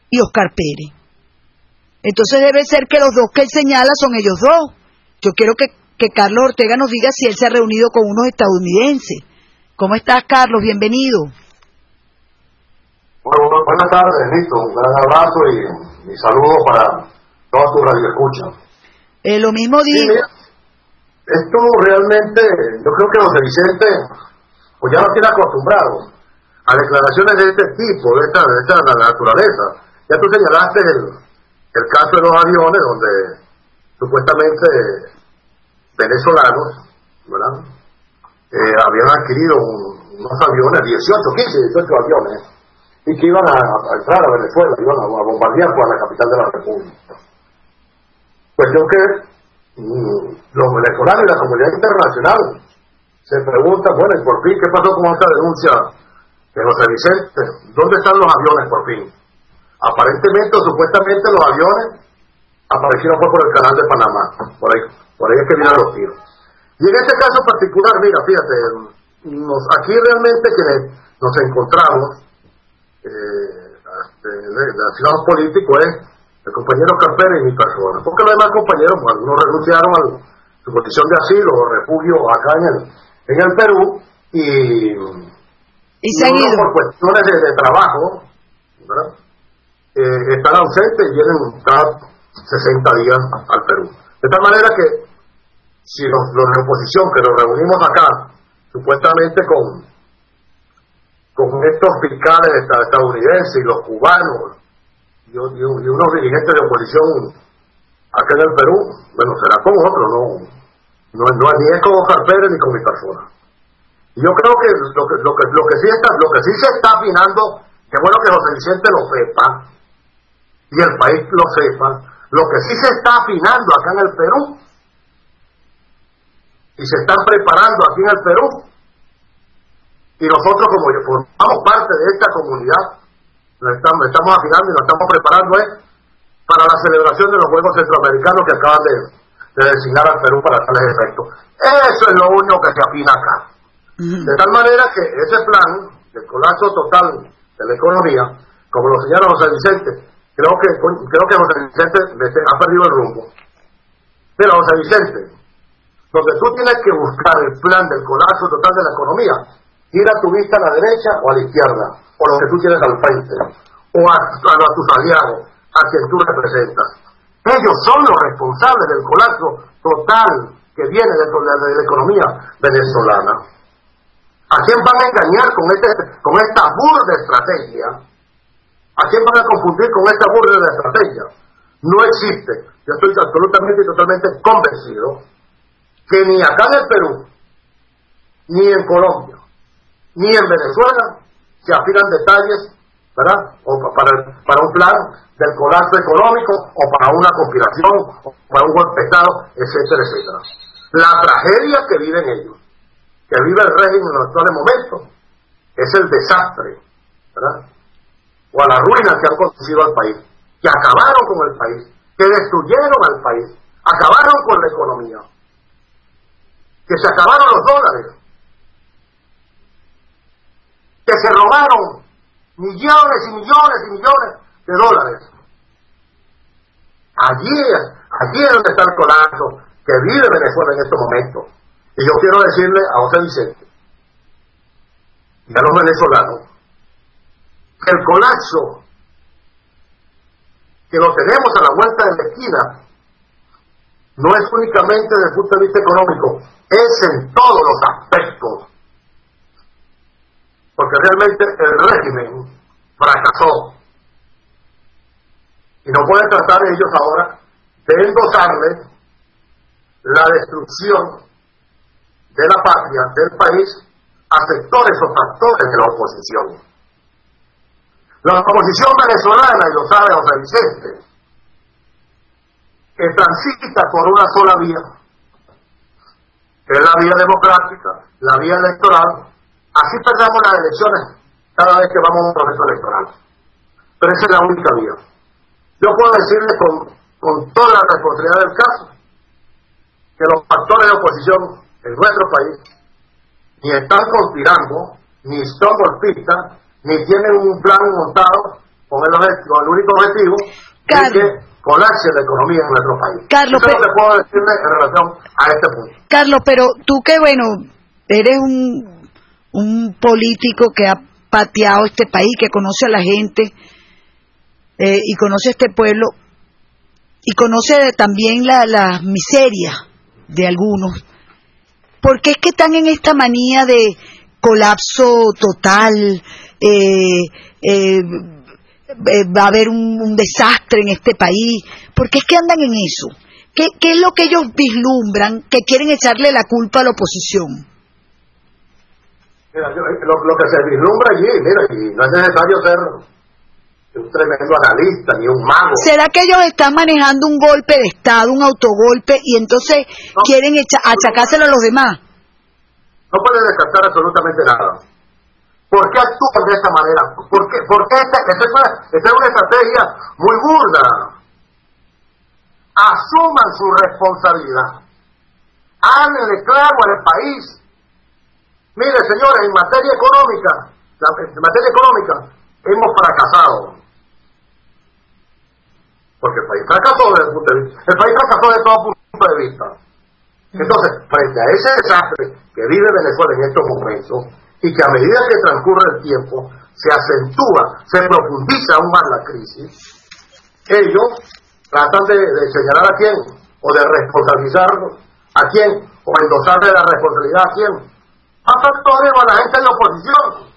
y Oscar Pérez. Entonces debe ser que los dos que él señala son ellos dos. Yo quiero que, Carlos Ortega nos diga si él se ha reunido con unos estadounidenses. ¿Cómo estás, Carlos? Bienvenido. Bueno, buenas tardes, listo. Un gran abrazo y, mi saludo para toda tu radio escucha. Eh, lo mismo digo. esto realmente, yo creo que los de Vicente, pues ya nos tiene acostumbrados a declaraciones de este tipo, de esta, de esta naturaleza. Ya tú señalaste el, el caso de los aviones donde supuestamente venezolanos. Eh, habían adquirido unos aviones, 18, 15, 18 aviones, y que iban a, entrar a Venezuela, iban a, bombardear por la capital de la República. Cuestión que mm, los venezolanos y la comunidad internacional se preguntan, bueno, ¿y por fin qué pasó con esta denuncia de José Vicente? ¿Dónde están los aviones por fin? Aparentemente o supuestamente los aviones aparecieron por el canal de Panamá. Por ahí, por ahí es que vienen los tiros. Y en este caso particular, mira, fíjate, aquí realmente quienes nos encontramos, eh, este, de, político es el compañero Carpera y mi persona. Porque los demás compañeros, pues, algunos renunciaron a su condición de asilo o refugio acá en el, en el Perú y, y, y por cuestiones de, de trabajo, ¿verdad? eh, están ausentes y vienen cada 60 días al Perú. De tal manera que si los, de oposición que nos reunimos acá, supuestamente con, con estos fiscales estadounidenses y los cubanos y, unos dirigentes de oposición acá en el Perú, bueno, será con otros, no, no, no ni es con Oscar Pérez ni con mi persona. Yo creo que lo que, lo que, lo que sí está, lo que sí se está afinando, que bueno que José Vicente lo sepa, y el país lo sepa, lo que sí se está afinando acá en el Perú y se están preparando aquí en el Perú y nosotros como formamos parte de esta comunidad nos estamos, estamos afinando y nos estamos preparando es para la celebración de los Juegos Centroamericanos que acaban de, designar al Perú para tales efectos. Eso es lo único que se afina acá. De tal manera que ese plan de colapso total de la economía, como lo señala José Vicente, creo que creo que José Vicente ha perdido el rumbo. Pero José Vicente, donde tú tienes que buscar el plan del colapso total de la economía, gira tu vista a la derecha o a la izquierda, o lo que tú tienes al frente, o a, tus aliados, a quien tú representas. Ellos son los responsables del colapso total que viene de, de la economía venezolana. ¿A quién van a engañar con, este, con esta burda estrategia? ¿A quién van a confundir con esta burla de estrategia? No existe. Yo estoy absolutamente y totalmente convencido que ni acá en el Perú, ni en Colombia, ni en Venezuela se afinan detalles ¿verdad? O para, para un plan del colapso económico o para una conspiración o para un golpe de Estado, etcétera, etcétera. La tragedia que viven ellos, que vive el régimen en los actuales momentos, es el desastre, ¿verdad? o a la ruina que han conducido al país, que acabaron con el país, que destruyeron al país, acabaron con la economía, que se acabaron los dólares, que se robaron millones y millones y millones de dólares. Allí, Aquí es donde está el colapso que vive Venezuela en estos momentos. Y yo quiero decirle a José Vicente y a los venezolanos que el colapso que lo tenemos a la vuelta de la esquina no es únicamente desde el punto de vista económico, es en todos los aspectos. Porque realmente el régimen fracasó. Y no pueden tratar ellos ahora de endosarle la destrucción de la patria, del país, a sectores o factores de la oposición. La oposición venezolana, y lo sabe José Vicente, que transita por una sola vía, que es la vía democrática, la vía electoral, así perdamos las elecciones cada vez que vamos a un proceso electoral. Pero esa es la única vía. Yo puedo decirle con, con toda la responsabilidad del caso que los factores de oposición en nuestro país ni están conspirando, ni son golpistas, ni tienen un plan montado con el, con el único objetivo de que colapse la economía en nuestro país. Carlos, Eso es lo que puedo decirle en relación a este punto. Carlos, pero tú que, bueno, eres un, un político que ha pateado este país, que conoce a la gente eh, y conoce a este pueblo y conoce también la, la miseria de algunos. ¿Por qué es que están en esta manía de colapso total? eh, eh, eh, va a haber un, desastre en este país. ¿Por qué es que andan en eso? ¿Qué, ¿Qué es lo que ellos vislumbran que quieren echarle la culpa a la oposición? Mira, lo, lo que se vislumbra allí, mira, y no es necesario ser un tremendo analista ni un mago. ¿Será que ellos están manejando un golpe de Estado, un autogolpe, y entonces No. quieren achacárselo a los demás? No puede descartar absolutamente nada. ¿Por qué actúan de esta manera? ¿Por qué, por qué esta, esta es una, esta es una estrategia muy burda? Asuman su responsabilidad. Háblenle claro al país. Mire, señores, en materia económica, en materia económica, hemos fracasado. Porque el país fracasó desde el punto de vista. El país fracasó de todo punto de vista. Entonces, frente a ese desastre que vive Venezuela en estos momentos, y que a medida que transcurre el tiempo se acentúa, se profundiza aún más la crisis, ellos tratan de, de señalar a quién, o de responsabilizar a quién, o endosarle la responsabilidad a quién, a factores a la gente en la oposición.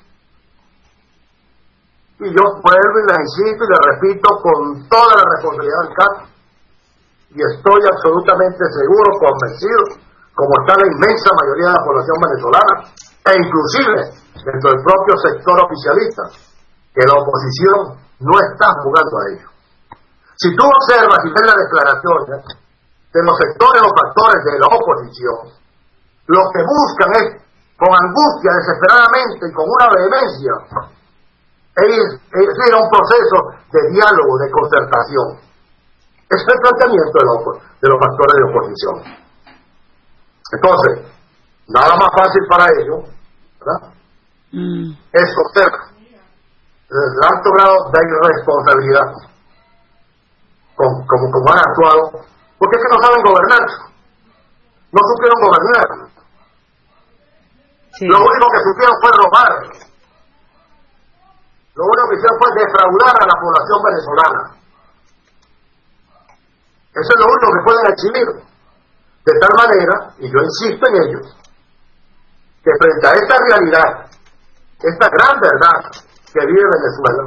Y yo vuelvo y le insisto y le repito con toda la responsabilidad del caso, y estoy absolutamente seguro, convencido, como está la inmensa mayoría de la población venezolana, e inclusive dentro del propio sector oficialista, que la oposición no está jugando a ello. Si tú observas y ves las declaraciones de los sectores o factores de la oposición, lo que buscan es, con angustia, desesperadamente y con una vehemencia, es, es ir a un proceso de diálogo, de concertación. Ese es el planteamiento de los, de los factores de oposición. Entonces, nada más fácil para ellos, ¿verdad? Es observar el alto grado de irresponsabilidad como, como, como han actuado, porque es que no saben gobernar, no supieron gobernar. Sí. Lo único que supieron fue robar. Lo único que hicieron fue defraudar a la población venezolana. Eso es lo único que pueden exhibir. De tal manera, y yo insisto en ello, que frente a esta realidad, esta gran verdad que vive Venezuela,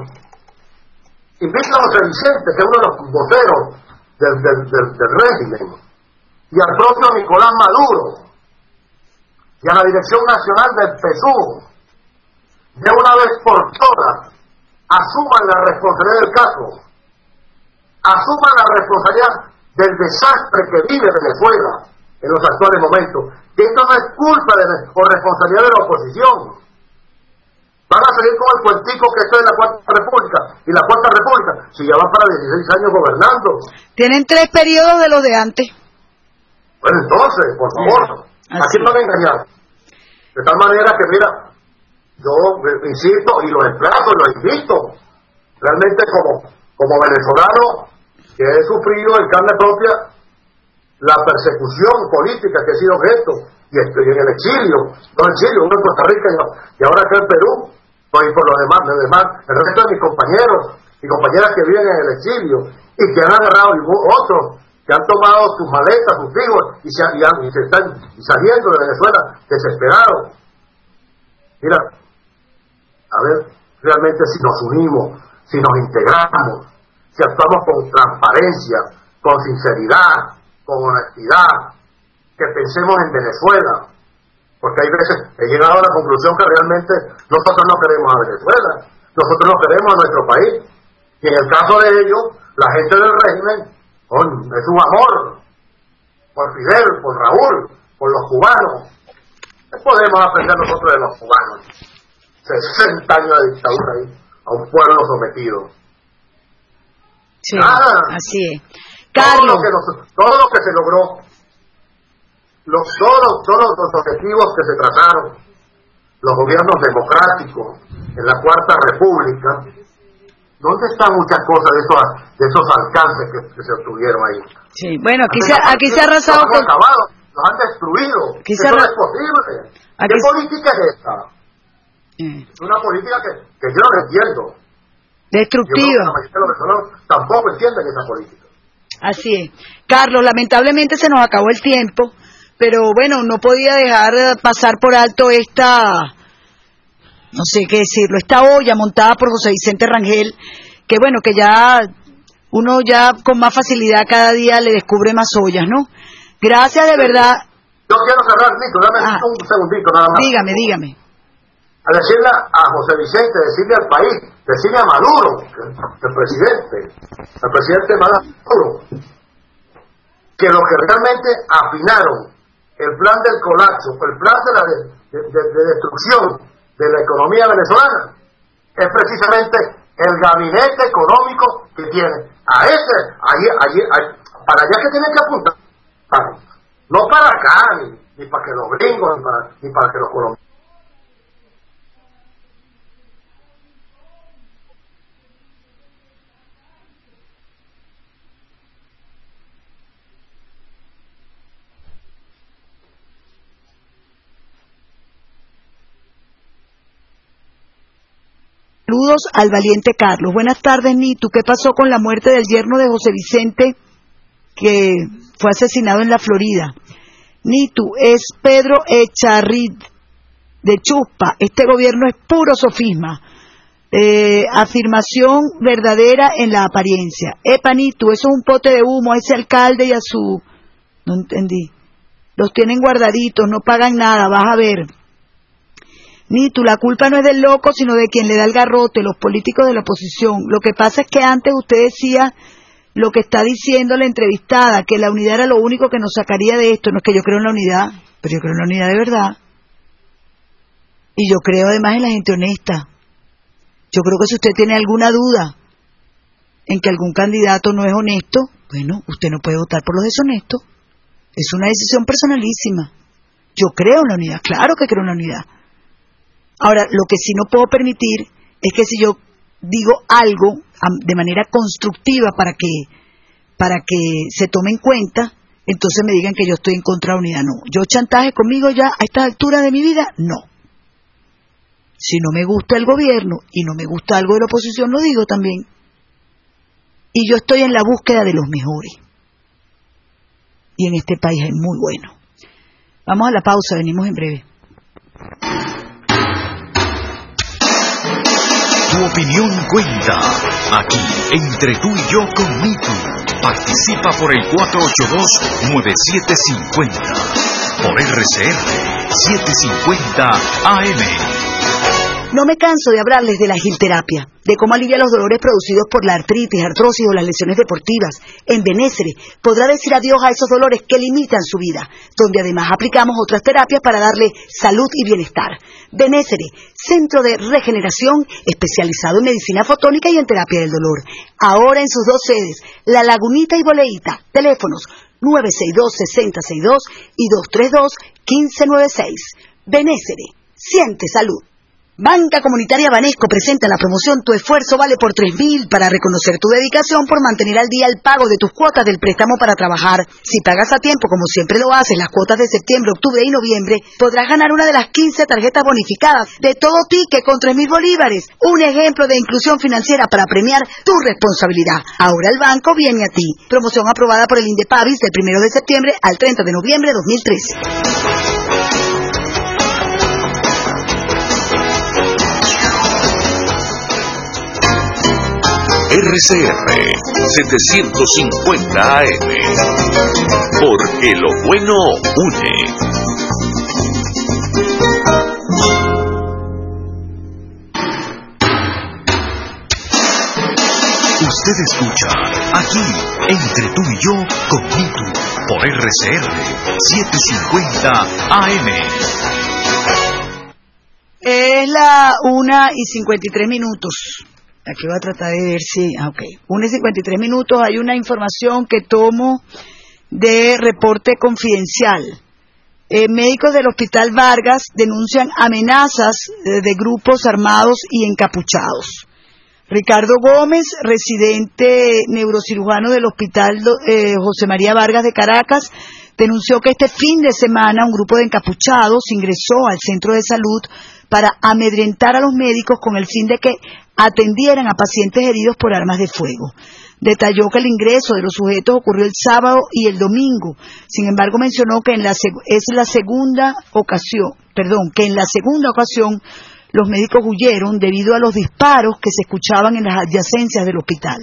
invito a José Vicente, que es uno de los voceros del, del, régimen, y al propio Nicolás Maduro, y a la Dirección Nacional del PSU, de una vez por todas, asuman la responsabilidad del caso, asuman la responsabilidad del desastre que vive Venezuela en los actuales momentos, que esto no es culpa de, o responsabilidad de la oposición. Van a seguir con el cuentico que esto es la Cuarta República y la Cuarta República, si ya van para 16 años gobernando. Tienen tres periodos de los de antes. Bueno, entonces, por favor, Así. ¿a quién van a engañar? De tal manera que, mira, yo insisto y lo emplazo, lo invito, realmente como, como venezolano que he sufrido en carne propia la persecución política que he sido objeto y estoy en el exilio, no en exilio, uno en Costa Rica y ahora acá en Perú, pues, y por los demás, los demás, el resto de mis compañeros y compañeras que viven en el exilio y que han agarrado y otros que han tomado sus maletas, sus hijos y se, y se están saliendo de Venezuela desesperados. Mira, a ver, realmente si nos unimos, si nos integramos, si actuamos con transparencia, con sinceridad, con honestidad, que pensemos en Venezuela, porque hay veces he llegado a la conclusión que realmente nosotros no queremos a Venezuela, nosotros no queremos a nuestro país, y en el caso de ellos, la gente del régimen es un amor por Fidel, por Raúl, por los cubanos. ¿Qué podemos aprender nosotros de los cubanos? 60 años de dictadura ahí, a un pueblo sometido. Sí, así es. Todo lo que, todo lo que se logró, los, todos, todos los objetivos que se trataron, los gobiernos democráticos en la Cuarta República, ¿dónde están muchas cosas de esos, de esos alcances que, se obtuvieron ahí? Sí, bueno, aquí, se, aquí se ha arrasado. Acabado, los han destruido. Eso no es posible. ¿Qué política es esta? Mm. Es una política que, que yo no entiendo. Destructiva. la mayoría de los venezolanos tampoco entienden esa política. Así es. Carlos, lamentablemente se nos acabó el tiempo, pero bueno, no podía dejar pasar por alto esta, no sé qué decirlo, esta olla montada por José Vicente Rangel, que bueno, que ya uno ya con más facilidad cada día le descubre más ollas, ¿no? Gracias de verdad. Yo quiero cerrar, Nico, dame ah. un segundito nada más. Dígame, dígame a decirle a José Vicente, decirle al país, decirle a Maduro, el presidente, al presidente Maduro, que lo que realmente afinaron el plan del colapso, el plan de, la de, destrucción de la economía venezolana, es precisamente el gabinete económico que tiene. A ese, allí, allí, para allá que tienen que apuntar. No para acá, ni, ni para que los gringos, ni para, ni para que los colombianos. Saludos al valiente Carlos. Buenas tardes, Nitu. ¿Qué pasó con la muerte del yerno de José Vicente que fue asesinado en la Florida? Nitu, es Pedro Echarrid de Chuspa. Este gobierno es puro sofisma. Eh, afirmación verdadera en la apariencia. Epa, Nitu, eso es un pote de humo a ese alcalde y a su... No entendí. Los tienen guardaditos, no pagan nada, vas a ver. Ni tú, la culpa no es del loco, sino de quien le da el garrote, los políticos de la oposición. Lo que pasa es que antes usted decía lo que está diciendo la entrevistada, que la unidad era lo único que nos sacaría de esto. No es que yo creo en la unidad, pero yo creo en la unidad de verdad. Y yo creo además en la gente honesta. Yo creo que si usted tiene alguna duda en que algún candidato no es honesto, bueno, usted no puede votar por los deshonestos. Es una decisión personalísima. Yo creo en la unidad, claro que creo en la unidad. Ahora, lo que sí no puedo permitir es que si yo digo algo de manera constructiva para que para que se tome en cuenta, entonces me digan que yo estoy en contra de unidad. No, yo chantaje conmigo ya a esta altura de mi vida, no. Si no me gusta el gobierno y no me gusta algo de la oposición, lo digo también. Y yo estoy en la búsqueda de los mejores. Y en este país es muy bueno. Vamos a la pausa, venimos en breve. Tu opinión cuenta. Aquí, entre tú y yo con Mitu. Participa por el 482-9750. Por RCR 750 AM. No me canso de hablarles de la agilterapia, de cómo alivia los dolores producidos por la artritis, artrosis o las lesiones deportivas. En Benécere podrá decir adiós a esos dolores que limitan su vida, donde además aplicamos otras terapias para darle salud y bienestar. Benécere, centro de regeneración especializado en medicina fotónica y en terapia del dolor. Ahora en sus dos sedes, La Lagunita y Boleíta. Teléfonos 962-6062 y 232-1596. Benécere, siente salud. Banca Comunitaria Banesco presenta la promoción Tu esfuerzo vale por 3.000 para reconocer tu dedicación por mantener al día el pago de tus cuotas del préstamo para trabajar. Si pagas a tiempo, como siempre lo haces, las cuotas de septiembre, octubre y noviembre, podrás ganar una de las 15 tarjetas bonificadas de todo ticket con 3.000 bolívares. Un ejemplo de inclusión financiera para premiar tu responsabilidad. Ahora el banco viene a ti. Promoción aprobada por el INDEPAVIS del 1 de septiembre al 30 de noviembre de 2013. RCR 750 AM. Porque lo bueno une. Usted escucha aquí, entre tú y yo, con por RCR 750 AM. Es la una y 53 minutos. Aquí voy a tratar de ver si. Ah, ok. 1 y 53 minutos. Hay una información que tomo de reporte confidencial. Eh, médicos del Hospital Vargas denuncian amenazas de grupos armados y encapuchados. Ricardo Gómez, residente neurocirujano del Hospital eh, José María Vargas de Caracas, denunció que este fin de semana un grupo de encapuchados ingresó al centro de salud para amedrentar a los médicos con el fin de que atendieran a pacientes heridos por armas de fuego. Detalló que el ingreso de los sujetos ocurrió el sábado y el domingo. Sin embargo, mencionó que en la es la segunda ocasión, que en la segunda ocasión los médicos huyeron debido a los disparos que se escuchaban en las adyacencias del hospital.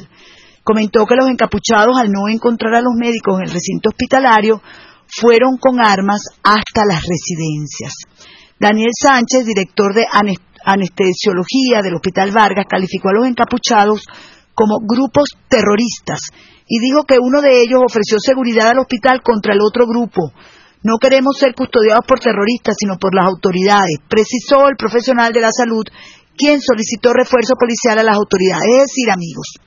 Comentó que los encapuchados, al no encontrar a los médicos en el recinto hospitalario, fueron con armas hasta las residencias. Daniel Sánchez, director de anestesiología del Hospital Vargas, calificó a los encapuchados como grupos terroristas y dijo que uno de ellos ofreció seguridad al hospital contra el otro grupo. No queremos ser custodiados por terroristas, sino por las autoridades, precisó el profesional de la salud, quien solicitó refuerzo policial a las autoridades. Es decir, amigos,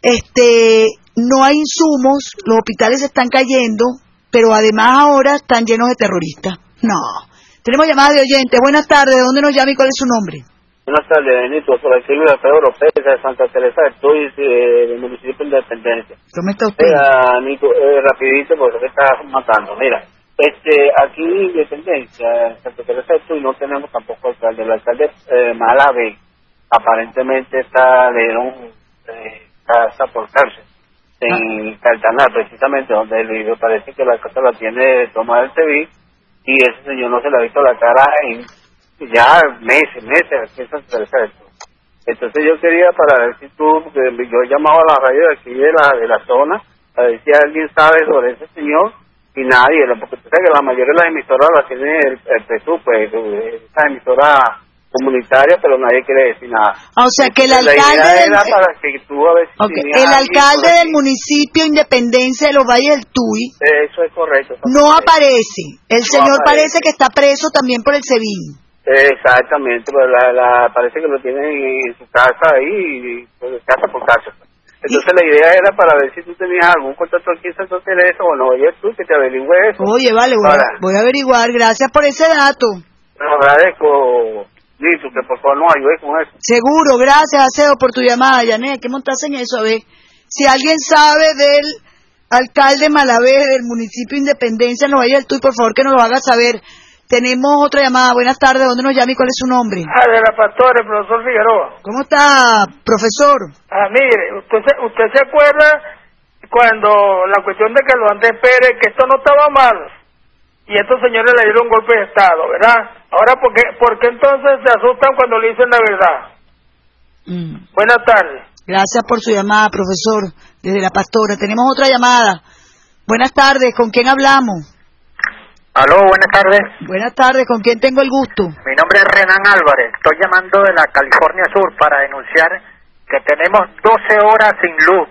este, no hay insumos, los hospitales están cayendo, pero además ahora están llenos de terroristas. No, tenemos llamada de oyente. Buenas tardes. ¿De dónde nos llama y cuál es su nombre? Buenas tardes, Benito. Soy Pedro López de Santa Teresa de Tuy, del municipio de Independencia. ¿Cómo está usted? Mira, Nico, eh, rapidito porque se está matando. Mira, este, aquí en Independencia, Santa Teresa de no tenemos tampoco alcalde. El alcalde eh, Malave aparentemente está, le dieron eh, casa por cárcel en ah. precisamente donde él vive. Parece que la casa la tiene tomada el TV y ese señor no se le ha visto la cara en ya meses, meses, Entonces yo quería para ver si tú, yo he llamado a la radio de aquí de la, de la zona, a ver si alguien sabe sobre ese señor y nadie, porque tú sabes que la mayoría de las emisoras las tiene el, el PSU, pues esa emisora comunitaria, pero nadie quiere decir nada. Ah, o sea que el alcalde del... el alcalde del municipio Independencia de los Valles del Tuy. Eso es correcto. no aparece. El señor parece que está preso también por el SEBIN. Exactamente, pero la, parece que lo tienen en su casa ahí, pues, casa por casa. Entonces la idea era para ver si tú tenías algún contacto aquí en Santo Teresa o no, oye tú que te averigüe eso. Oye, vale, voy, a, voy a averiguar, gracias por ese dato. Te agradezco. Listo, que por favor no ayude con eso. Seguro, gracias, Aceo, por tu llamada, Yané. ¿Qué montas en eso? A ver, si alguien sabe del alcalde Malavé del municipio Independencia, no vaya el tuyo, por favor, que nos lo haga saber. Tenemos otra llamada. Buenas tardes. ¿Dónde nos llama y cuál es su nombre? Ah, de la pastora, el profesor Figueroa. ¿Cómo está, profesor? Ah, mire, usted se, usted se acuerda cuando la cuestión de que lo Andrés Pérez, que esto no estaba mal, y estos señores le dieron un golpe de Estado, ¿verdad? Ahora, ¿por qué, por qué entonces se asustan cuando le dicen la verdad? Mm. Buenas tardes. Gracias por su llamada, profesor, desde la pastora. Tenemos otra llamada. Buenas tardes, ¿con quién hablamos? Aló, buenas tardes. Buenas tardes, ¿con quién tengo el gusto? Mi nombre es Renan Álvarez, estoy llamando de la California Sur para denunciar que tenemos 12 horas sin luz.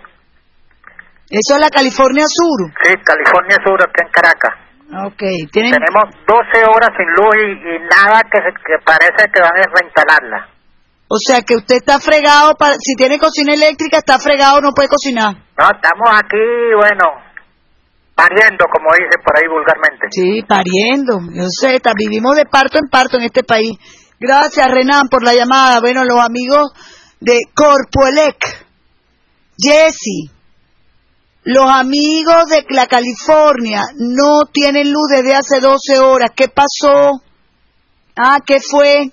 ¿Eso es la California Sur? Sí, California Sur, aquí en Caracas. Ok, ¿Tienen... Tenemos 12 horas sin luz y, nada que, que parece que van a reinstalarla. O sea que usted está fregado, para, si tiene cocina eléctrica, está fregado, no puede cocinar. No, estamos aquí, bueno, pariendo, como dicen por ahí vulgarmente. Sí, pariendo. Yo sé, vivimos de parto en parto en este país. Gracias, Renan, por la llamada. Bueno, los amigos de Corpoelec, Jesse, los amigos de la California no tienen luz desde hace 12 horas. ¿Qué pasó? Ah, ¿qué fue?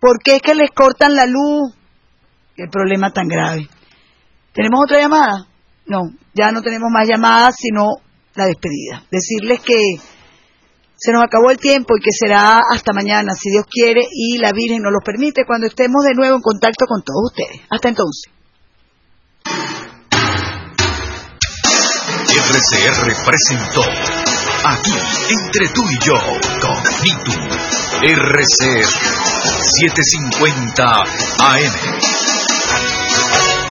¿Por qué es que les cortan la luz? Qué problema tan grave. ¿Tenemos otra llamada? No, ya no tenemos más llamadas, sino la despedida. Decirles que se nos acabó el tiempo y que será hasta mañana, si Dios quiere y la Virgen nos lo permite, cuando estemos de nuevo en contacto con todos ustedes. Hasta entonces. RCR presentó aquí entre tú y yo con Nitu RCR 750 AM